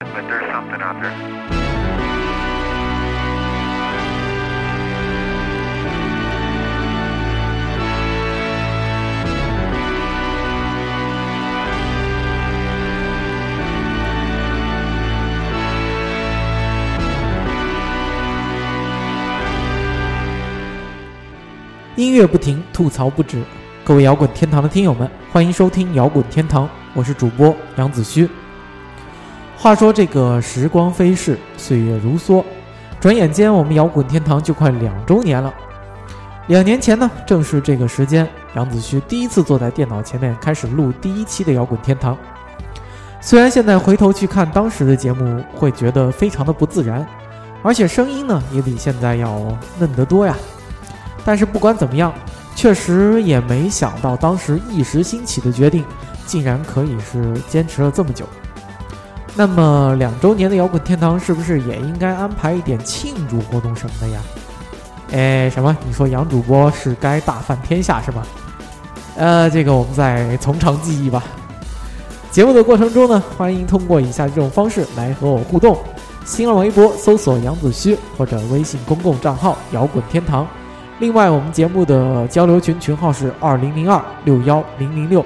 but there's something out there. 音乐不停，吐槽不止。各位摇滚天堂的听友们，欢迎收听摇滚天堂，我是主播杨子虚。话说这个时光飞逝，岁月如梭，转眼间我们摇滚天堂就快两周年了。两年前呢，正是这个时间，杨子旭第一次坐在电脑前面开始录第一期的摇滚天堂。虽然现在回头去看当时的节目，会觉得非常的不自然，而且声音呢也比现在要嫩得多呀。但是不管怎么样，确实也没想到当时一时兴起的决定，竟然可以是坚持了这么久。那么两周年的摇滚天堂是不是也应该安排一点庆祝活动什么的呀？哎，什么？你说杨主播是该大饭天下是吗？呃，这个我们再从长计议吧。节目的过程中呢，欢迎通过以下这种方式来和我互动：新浪微博搜索杨子虚，或者微信公共账号摇滚天堂。另外，我们节目的交流群群号是二零零二六幺零零六。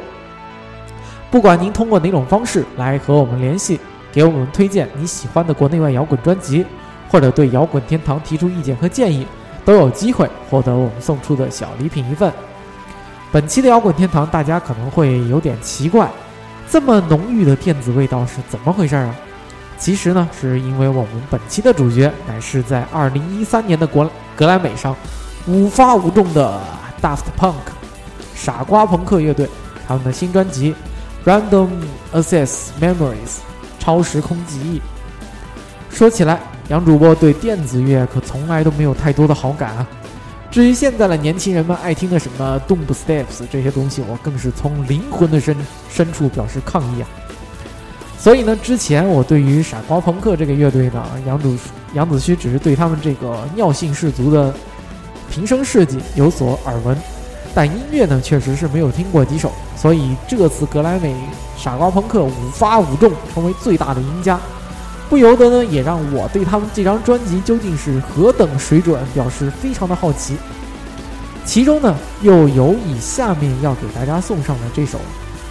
不管您通过哪种方式来和我们联系，给我们推荐你喜欢的国内外摇滚专辑，或者对摇滚天堂提出意见和建议，都有机会获得我们送出的小礼品一份。本期的摇滚天堂，大家可能会有点奇怪，这么浓郁的电子味道是怎么回事啊？其实呢，是因为我们本期的主角乃是在二零一三年的国格莱美上。五发五中的 Daft Punk 傻瓜朋克乐队，他们的新专辑《Random Access Memories》超时空记忆。说起来，杨主播对电子乐可从来都没有太多的好感啊。至于现在的年轻人们爱听的什么 Doom Steps 这些东西，我更是从灵魂的深深处表示抗议啊。所以呢，之前我对于傻瓜朋克这个乐队呢，杨主杨子虚只是对他们这个尿性十足的。平生事迹有所耳闻，但音乐呢确实是没有听过几首，所以这次格莱美傻瓜朋克五发五中，成为最大的赢家，不由得呢也让我对他们这张专辑究竟是何等水准表示非常的好奇。其中呢又有以下面要给大家送上的这首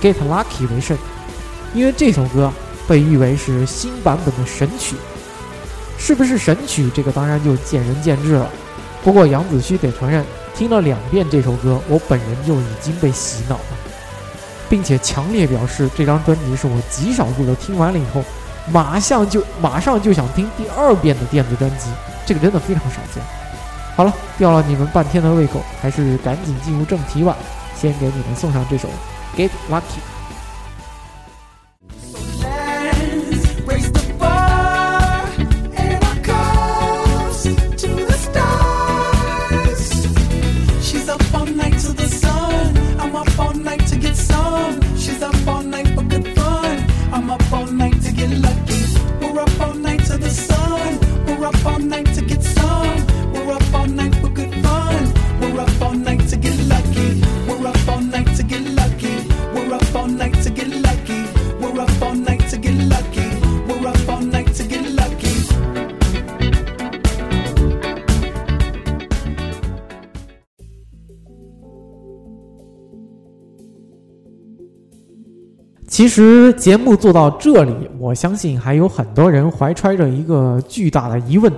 《Get Lucky》为甚，因为这首歌被誉为是新版本的神曲，是不是神曲这个当然就见仁见智了。不过杨子虚得承认，听了两遍这首歌，我本人就已经被洗脑了，并且强烈表示这张专辑是我极少数的听完了以后，马上就马上就想听第二遍的电子专辑，这个真的非常少见。好了，吊了你们半天的胃口，还是赶紧进入正题吧。先给你们送上这首《Get Lucky》。其实节目做到这里，我相信还有很多人怀揣着一个巨大的疑问：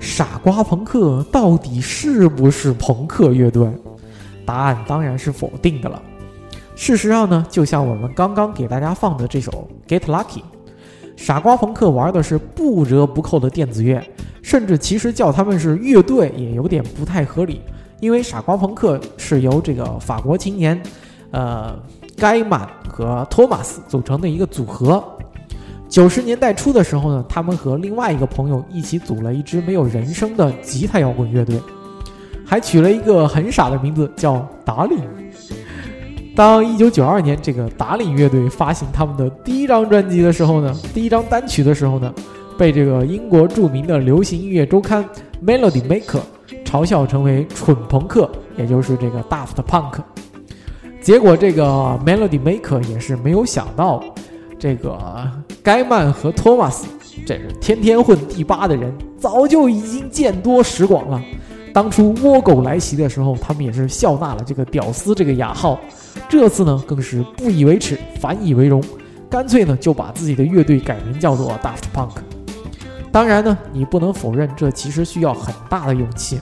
傻瓜朋克到底是不是朋克乐队？答案当然是否定的了。事实上呢，就像我们刚刚给大家放的这首《Get Lucky》，傻瓜朋克玩的是不折不扣的电子乐，甚至其实叫他们是乐队也有点不太合理，因为傻瓜朋克是由这个法国青年，呃。盖满和托马斯组成的一个组合。九十年代初的时候呢，他们和另外一个朋友一起组了一支没有人声的吉他摇滚乐队，还取了一个很傻的名字叫达令。当一九九二年这个达令乐队发行他们的第一张专辑的时候呢，第一张单曲的时候呢，被这个英国著名的流行音乐周刊《Melody Maker》嘲笑成为蠢朋克，也就是这个 Daft Punk。结果，这个 Melody Maker 也是没有想到，这个盖曼和托马斯，这是天天混第八的人，早就已经见多识广了。当初倭狗来袭的时候，他们也是笑纳了这个“屌丝”这个雅号。这次呢，更是不以为耻，反以为荣，干脆呢就把自己的乐队改名叫做 Daft Punk。当然呢，你不能否认，这其实需要很大的勇气，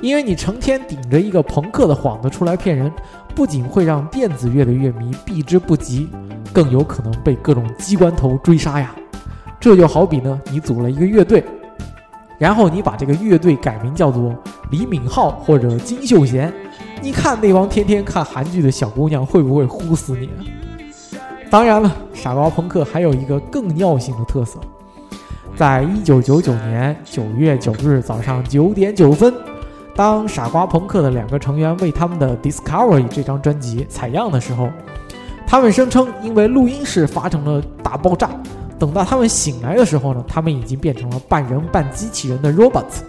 因为你成天顶着一个朋克的幌子出来骗人，不仅会让电子乐的乐迷避之不及，更有可能被各种机关头追杀呀。这就好比呢，你组了一个乐队，然后你把这个乐队改名叫做李敏镐或者金秀贤，你看那帮天天看韩剧的小姑娘会不会呼死你？当然了，傻瓜朋克还有一个更尿性的特色。在一九九九年九月九日早上九点九分，当傻瓜朋克的两个成员为他们的《Discovery》这张专辑采样的时候，他们声称因为录音室发生了大爆炸。等到他们醒来的时候呢，他们已经变成了半人半机器人的 robots。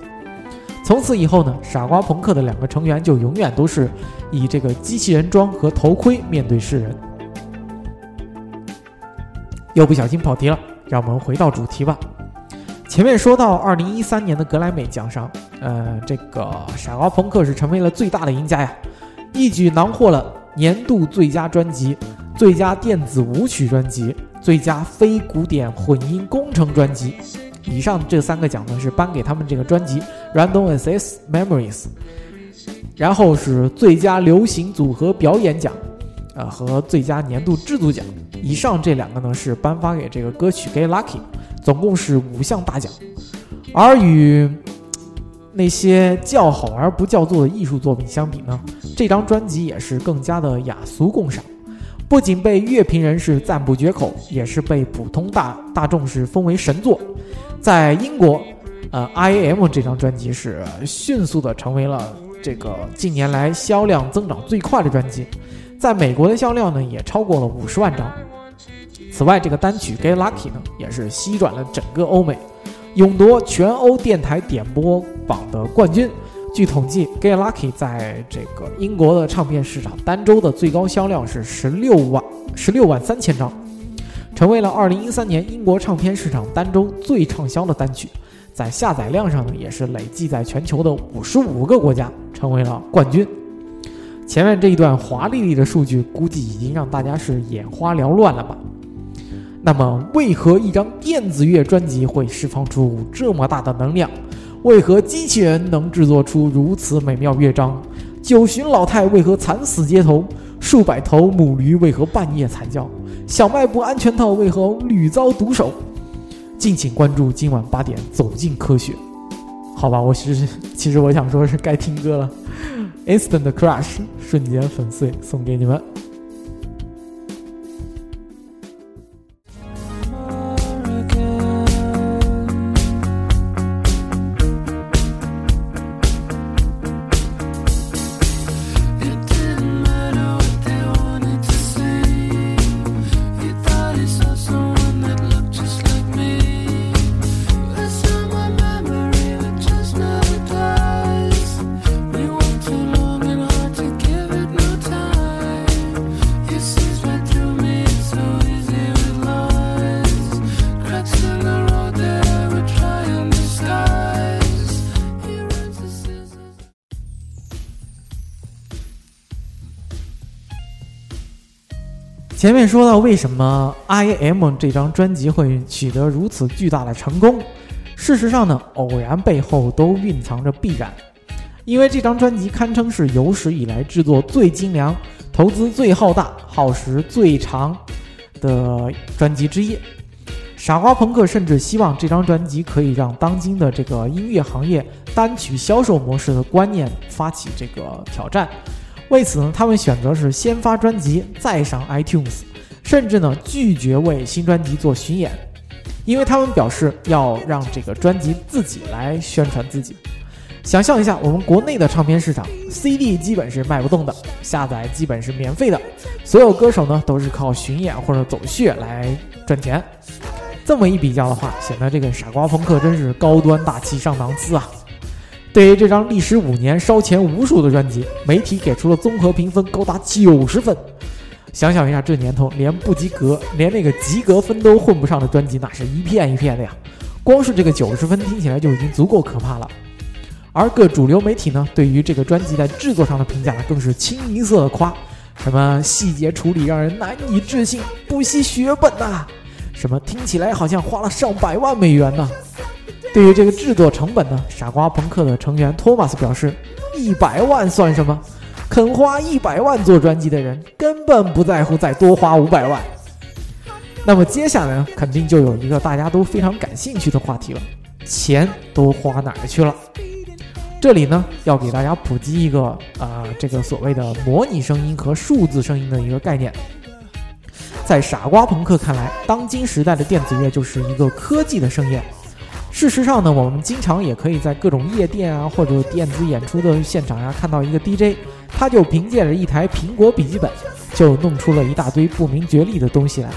从此以后呢，傻瓜朋克的两个成员就永远都是以这个机器人装和头盔面对世人。又不小心跑题了，让我们回到主题吧。前面说到，二零一三年的格莱美奖上，呃，这个傻瓜朋克是成为了最大的赢家呀，一举囊获了年度最佳专辑、最佳电子舞曲专辑、最佳非古典混音工程专辑。以上这三个奖呢是颁给他们这个专辑《Random Access Memories》，然后是最佳流行组合表演奖，啊和最佳年度制作奖。以上这两个呢是颁发给这个歌曲《Get Lucky》。总共是五项大奖，而与那些叫好而不叫座的艺术作品相比呢，这张专辑也是更加的雅俗共赏。不仅被乐评人士赞不绝口，也是被普通大大众是封为神作。在英国，呃，I M 这张专辑是迅速的成为了这个近年来销量增长最快的专辑。在美国的销量呢，也超过了五十万张。此外，这个单曲《Get Lucky》呢，也是席卷了整个欧美，勇夺全欧电台点播榜的冠军。据统计，《Get Lucky》在这个英国的唱片市场单周的最高销量是十六万十六万三千张，成为了二零一三年英国唱片市场单周最畅销的单曲。在下载量上呢，也是累计在全球的五十五个国家成为了冠军。前面这一段华丽丽的数据，估计已经让大家是眼花缭乱了吧？那么，为何一张电子乐专辑会释放出这么大的能量？为何机器人能制作出如此美妙乐章？九旬老太为何惨死街头？数百头母驴为何半夜惨叫？小卖部安全套为何屡遭毒手？敬请关注今晚八点，走进科学。好吧，我其实其实我想说是该听歌了，Instant Crush，瞬间粉碎，送给你们。前面说到，为什么 I M 这张专辑会取得如此巨大的成功？事实上呢，偶然背后都蕴藏着必然。因为这张专辑堪称是有史以来制作最精良、投资最浩大、耗时最长的专辑之一。傻瓜朋克甚至希望这张专辑可以让当今的这个音乐行业单曲销售模式的观念发起这个挑战。为此呢，他们选择是先发专辑再上 iTunes，甚至呢拒绝为新专辑做巡演，因为他们表示要让这个专辑自己来宣传自己。想象一下，我们国内的唱片市场，CD 基本是卖不动的，下载基本是免费的，所有歌手呢都是靠巡演或者走穴来赚钱。这么一比较的话，显得这个傻瓜朋克真是高端大气上档次啊！对于这张历时五年、烧钱无数的专辑，媒体给出了综合评分高达九十分。想想一下，这年头连不及格，连那个及格分都混不上的专辑，那是一片一片的呀。光是这个九十分听起来就已经足够可怕了。而各主流媒体呢，对于这个专辑在制作上的评价更是清一色的夸，什么细节处理让人难以置信，不惜血本呐，什么听起来好像花了上百万美元呢。对于这个制作成本呢，傻瓜朋克的成员托马斯表示，一百万算什么？肯花一百万做专辑的人，根本不在乎再多花五百万。那么接下来呢，肯定就有一个大家都非常感兴趣的话题了：钱都花哪儿去了？这里呢，要给大家普及一个啊，这个所谓的模拟声音和数字声音的一个概念。在傻瓜朋克看来，当今时代的电子乐就是一个科技的盛宴。事实上呢，我们经常也可以在各种夜店啊，或者电子演出的现场呀，看到一个 DJ，他就凭借着一台苹果笔记本，就弄出了一大堆不明觉厉的东西来。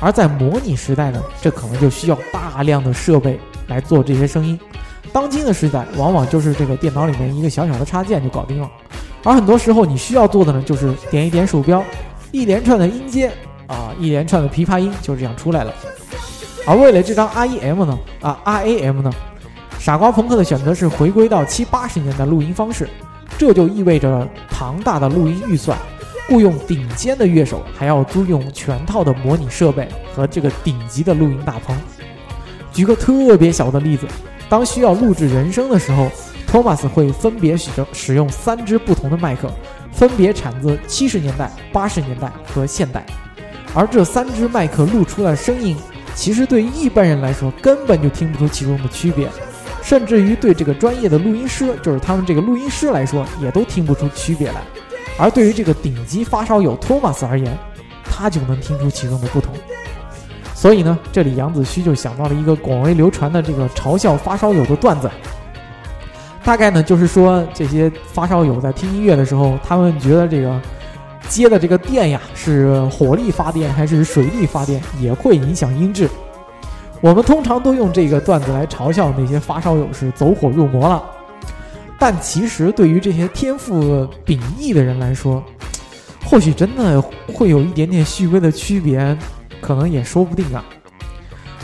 而在模拟时代呢，这可能就需要大量的设备来做这些声音。当今的时代，往往就是这个电脑里面一个小小的插件就搞定了，而很多时候你需要做的呢，就是点一点鼠标，一连串的音阶啊，一连串的琵琶音就这样出来了。而为了这张 REM 呢，啊 RAM 呢，傻瓜朋克的选择是回归到七八十年代录音方式，这就意味着庞大的录音预算，雇佣顶尖的乐手，还要租用全套的模拟设备和这个顶级的录音大棚。举个特别小的例子。当需要录制人声的时候，托马斯会分别使用使用三支不同的麦克，分别产自七十年代、八十年代和现代。而这三支麦克录出来声音，其实对于一般人来说根本就听不出其中的区别，甚至于对这个专业的录音师，就是他们这个录音师来说，也都听不出区别来。而对于这个顶级发烧友托马斯而言，他就能听出其中的不同。所以呢，这里杨子虚就想到了一个广为流传的这个嘲笑发烧友的段子。大概呢，就是说这些发烧友在听音乐的时候，他们觉得这个接的这个电呀是火力发电还是水力发电，也会影响音质。我们通常都用这个段子来嘲笑那些发烧友是走火入魔了。但其实对于这些天赋秉异的人来说，或许真的会有一点点细微的区别。可能也说不定啊。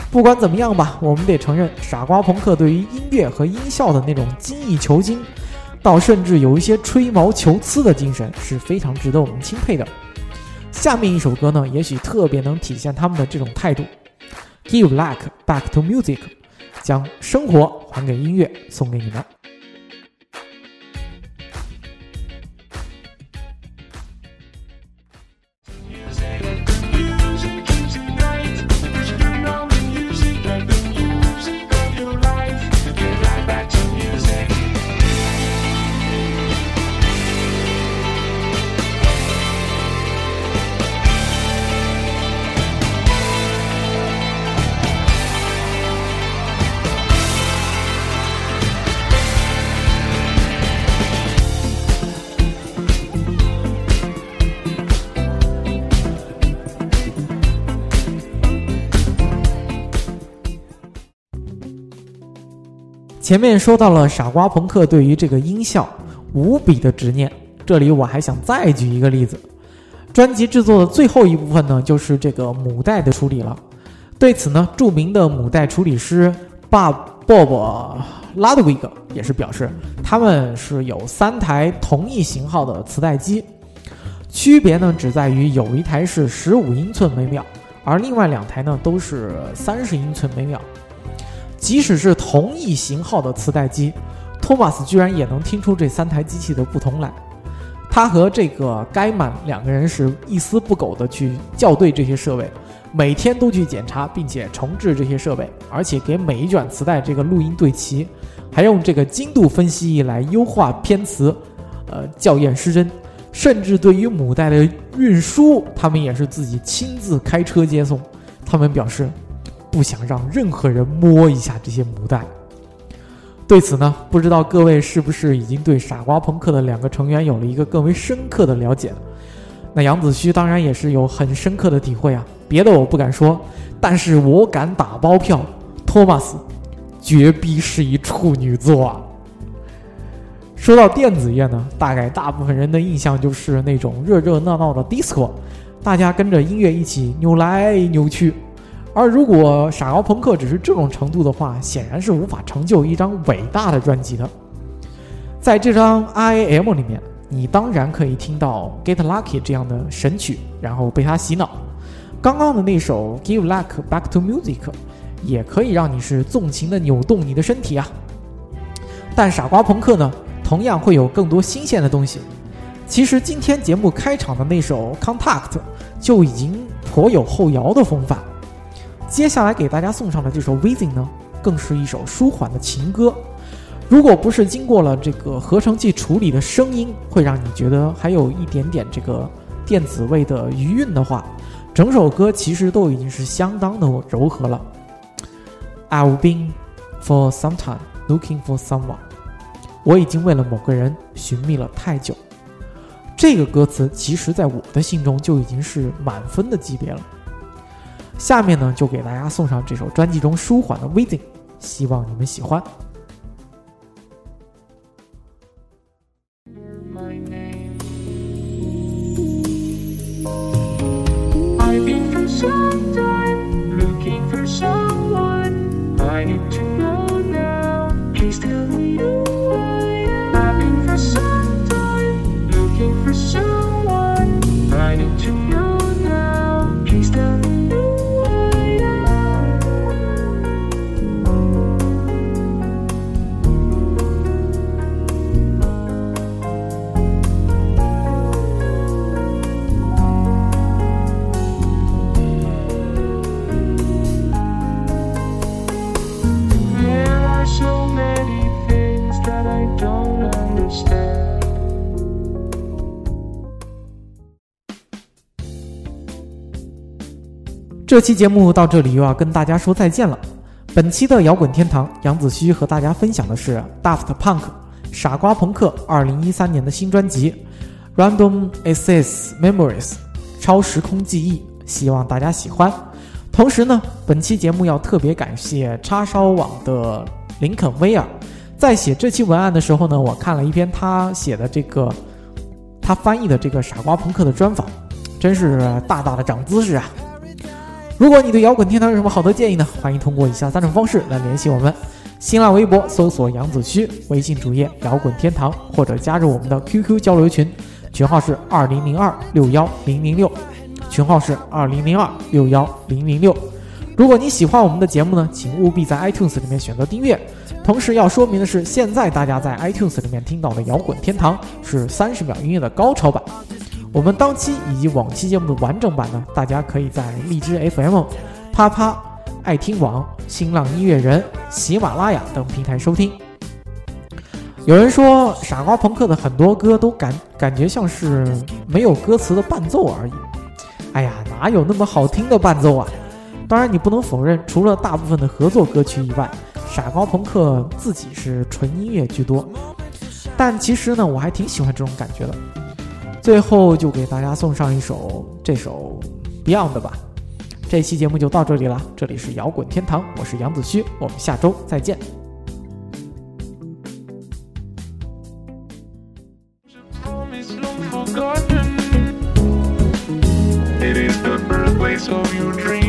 不管怎么样吧，我们得承认，傻瓜朋克对于音乐和音效的那种精益求精，到甚至有一些吹毛求疵的精神，是非常值得我们钦佩的。下面一首歌呢，也许特别能体现他们的这种态度。Give luck back to music，将生活还给音乐，送给你们。前面说到了傻瓜朋克对于这个音效无比的执念，这里我还想再举一个例子。专辑制作的最后一部分呢，就是这个母带的处理了。对此呢，著名的母带处理师 Bob Bob Ludwig 也是表示，他们是有三台同一型号的磁带机，区别呢只在于有一台是十五英寸每秒，而另外两台呢都是三十英寸每秒。即使是同一型号的磁带机，托马斯居然也能听出这三台机器的不同来。他和这个盖满两个人是一丝不苟地去校对这些设备，每天都去检查并且重置这些设备，而且给每一卷磁带这个录音对齐，还用这个精度分析仪来优化偏磁，呃校验失真，甚至对于母带的运输，他们也是自己亲自开车接送。他们表示。不想让任何人摸一下这些母带。对此呢，不知道各位是不是已经对傻瓜朋克的两个成员有了一个更为深刻的了解了？那杨子虚当然也是有很深刻的体会啊。别的我不敢说，但是我敢打包票，托马斯绝逼是一处女座啊。说到电子乐呢，大概大部分人的印象就是那种热热闹闹的 disco，大家跟着音乐一起扭来扭去。而如果傻瓜朋克只是这种程度的话，显然是无法成就一张伟大的专辑的。在这张 I A M 里面，你当然可以听到《Get Lucky》这样的神曲，然后被它洗脑。刚刚的那首《Give Luck Back to Music》也可以让你是纵情的扭动你的身体啊。但傻瓜朋克呢，同样会有更多新鲜的东西。其实今天节目开场的那首《Contact》就已经颇有后摇的风范。接下来给大家送上的这首《Within》呢，更是一首舒缓的情歌。如果不是经过了这个合成器处理的声音，会让你觉得还有一点点这个电子味的余韵的话，整首歌其实都已经是相当的柔和了。I've been for some time looking for someone，我已经为了某个人寻觅了太久。这个歌词其实在我的心中就已经是满分的级别了。下面呢，就给大家送上这首专辑中舒缓的《Within》，希望你们喜欢。Someone. 这期节目到这里又要跟大家说再见了。本期的摇滚天堂，杨子虚和大家分享的是 Daft Punk 傻瓜朋克2013年的新专辑《Random Access Memories》超时空记忆，希望大家喜欢。同时呢，本期节目要特别感谢叉烧网的林肯威尔，在写这期文案的时候呢，我看了一篇他写的这个他翻译的这个傻瓜朋克的专访，真是大大的长姿势啊！如果你对摇滚天堂有什么好的建议呢？欢迎通过以下三种方式来联系我们：新浪微博搜索杨子虚，微信主页摇滚天堂，或者加入我们的 QQ 交流群，群号是二零零二六幺零零六，群号是二零零二六幺零零六。如果你喜欢我们的节目呢，请务必在 iTunes 里面选择订阅。同时要说明的是，现在大家在 iTunes 里面听到的摇滚天堂是三十秒音乐的高潮版。我们当期以及往期节目的完整版呢，大家可以在荔枝 FM、啪啪、爱听网、新浪音乐人、喜马拉雅等平台收听。有人说，傻瓜朋克的很多歌都感感觉像是没有歌词的伴奏而已。哎呀，哪有那么好听的伴奏啊？当然，你不能否认，除了大部分的合作歌曲以外，傻瓜朋克自己是纯音乐居多。但其实呢，我还挺喜欢这种感觉的。最后就给大家送上一首这首 Beyond 吧。这期节目就到这里了，这里是摇滚天堂，我是杨子胥，我们下周再见。It is the birthplace of you dream.